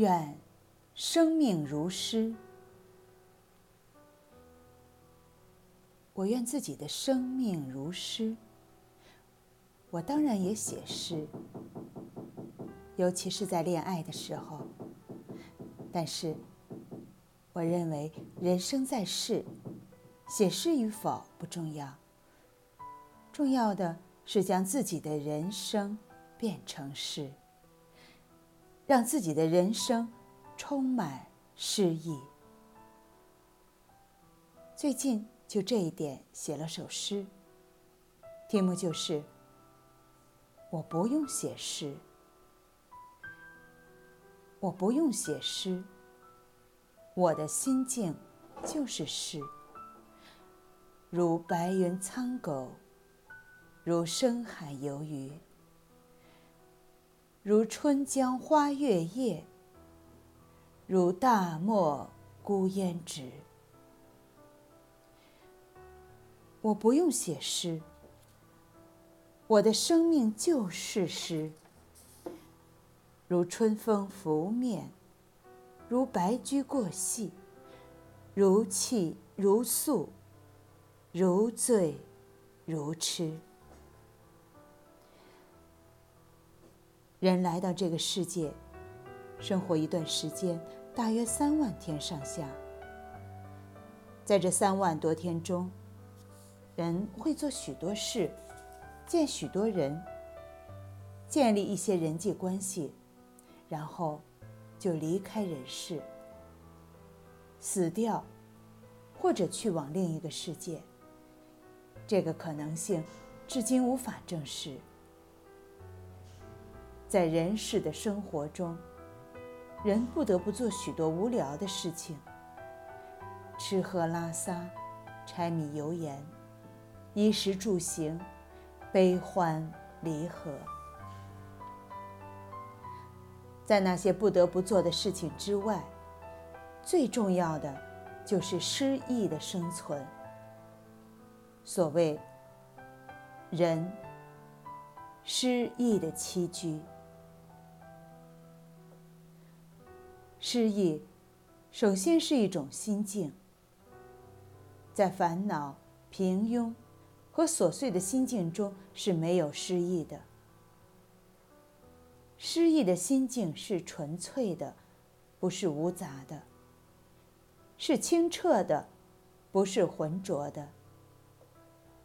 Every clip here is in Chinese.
愿生命如诗。我愿自己的生命如诗。我当然也写诗，尤其是在恋爱的时候。但是，我认为人生在世，写诗与否不重要，重要的是将自己的人生变成诗，让自己的人生充满诗意。最近就这一点写了首诗，题目就是“我不用写诗”。我不用写诗，我的心境就是诗。如白云苍狗，如深海游鱼，如春江花月夜，如大漠孤烟直。我不用写诗，我的生命就是诗。如春风拂面，如白驹过隙，如泣如诉，如醉如痴。人来到这个世界，生活一段时间，大约三万天上下。在这三万多天中，人会做许多事，见许多人，建立一些人际关系。然后，就离开人世，死掉，或者去往另一个世界。这个可能性至今无法证实。在人世的生活中，人不得不做许多无聊的事情：吃喝拉撒、柴米油盐、衣食住行、悲欢离合。在那些不得不做的事情之外，最重要的就是诗意的生存。所谓“人诗意的栖居”，诗意首先是一种心境。在烦恼、平庸和琐碎的心境中是没有诗意的。诗意的心境是纯粹的，不是无杂的；是清澈的，不是浑浊的；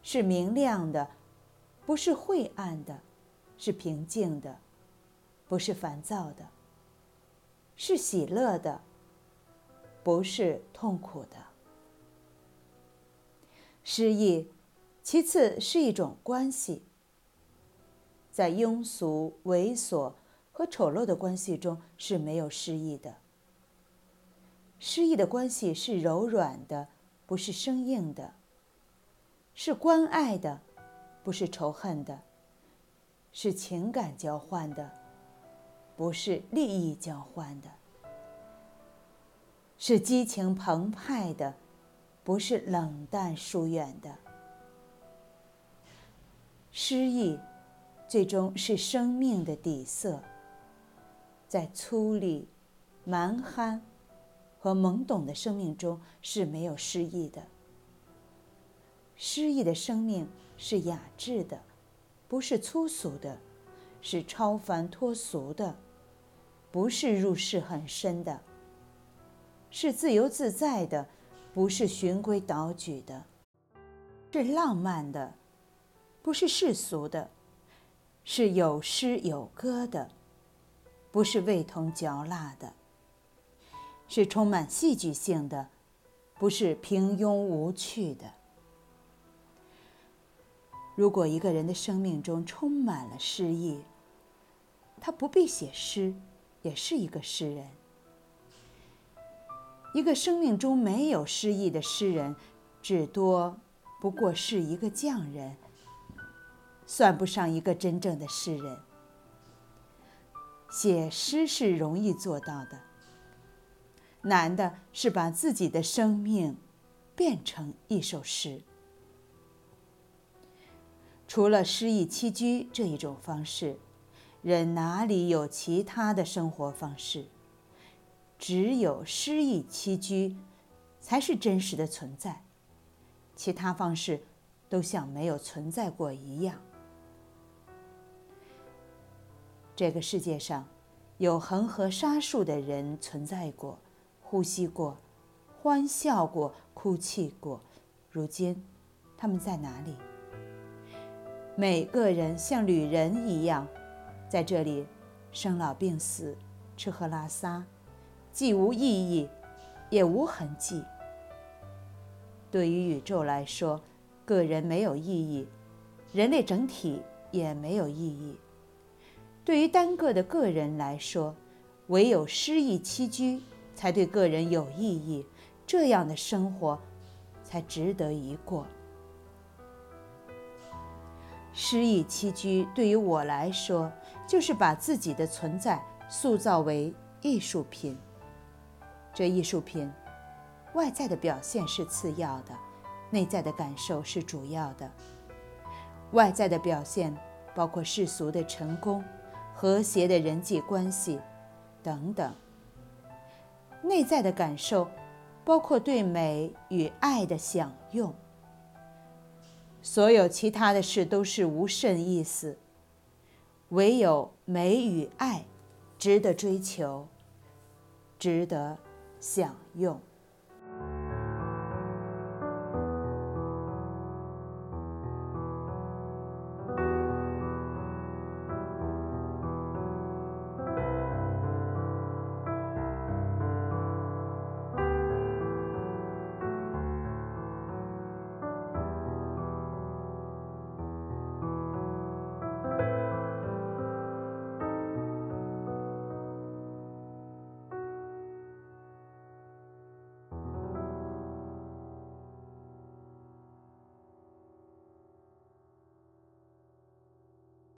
是明亮的，不是晦暗的；是平静的，不是烦躁的；是喜乐的，不是痛苦的。诗意，其次是一种关系，在庸俗、猥琐。和丑陋的关系中是没有诗意的。诗意的关系是柔软的，不是生硬的；是关爱的，不是仇恨的；是情感交换的，不是利益交换的；是激情澎湃的，不是冷淡疏远的。诗意，最终是生命的底色。在粗粝、蛮憨和懵懂的生命中是没有诗意的。诗意的生命是雅致的，不是粗俗的；是超凡脱俗的，不是入世很深的；是自由自在的，不是循规蹈矩的；是浪漫的，不是世俗的；是有诗有歌的。不是味同嚼蜡的，是充满戏剧性的，不是平庸无趣的。如果一个人的生命中充满了诗意，他不必写诗，也是一个诗人。一个生命中没有诗意的诗人，至多不过是一个匠人，算不上一个真正的诗人。写诗是容易做到的，难的是把自己的生命变成一首诗。除了诗意栖居这一种方式，人哪里有其他的生活方式？只有诗意栖居，才是真实的存在，其他方式都像没有存在过一样。这个世界上，有恒河沙数的人存在过，呼吸过，欢笑过，哭泣过，如今，他们在哪里？每个人像旅人一样，在这里生老病死，吃喝拉撒。既无意义，也无痕迹。对于宇宙来说，个人没有意义，人类整体也没有意义。对于单个的个人来说，唯有诗意栖居，才对个人有意义。这样的生活，才值得一过。诗意栖居对于我来说，就是把自己的存在塑造为艺术品。这艺术品，外在的表现是次要的，内在的感受是主要的。外在的表现包括世俗的成功、和谐的人际关系等等；内在的感受包括对美与爱的享用。所有其他的事都是无甚意思，唯有美与爱值得追求，值得。享用。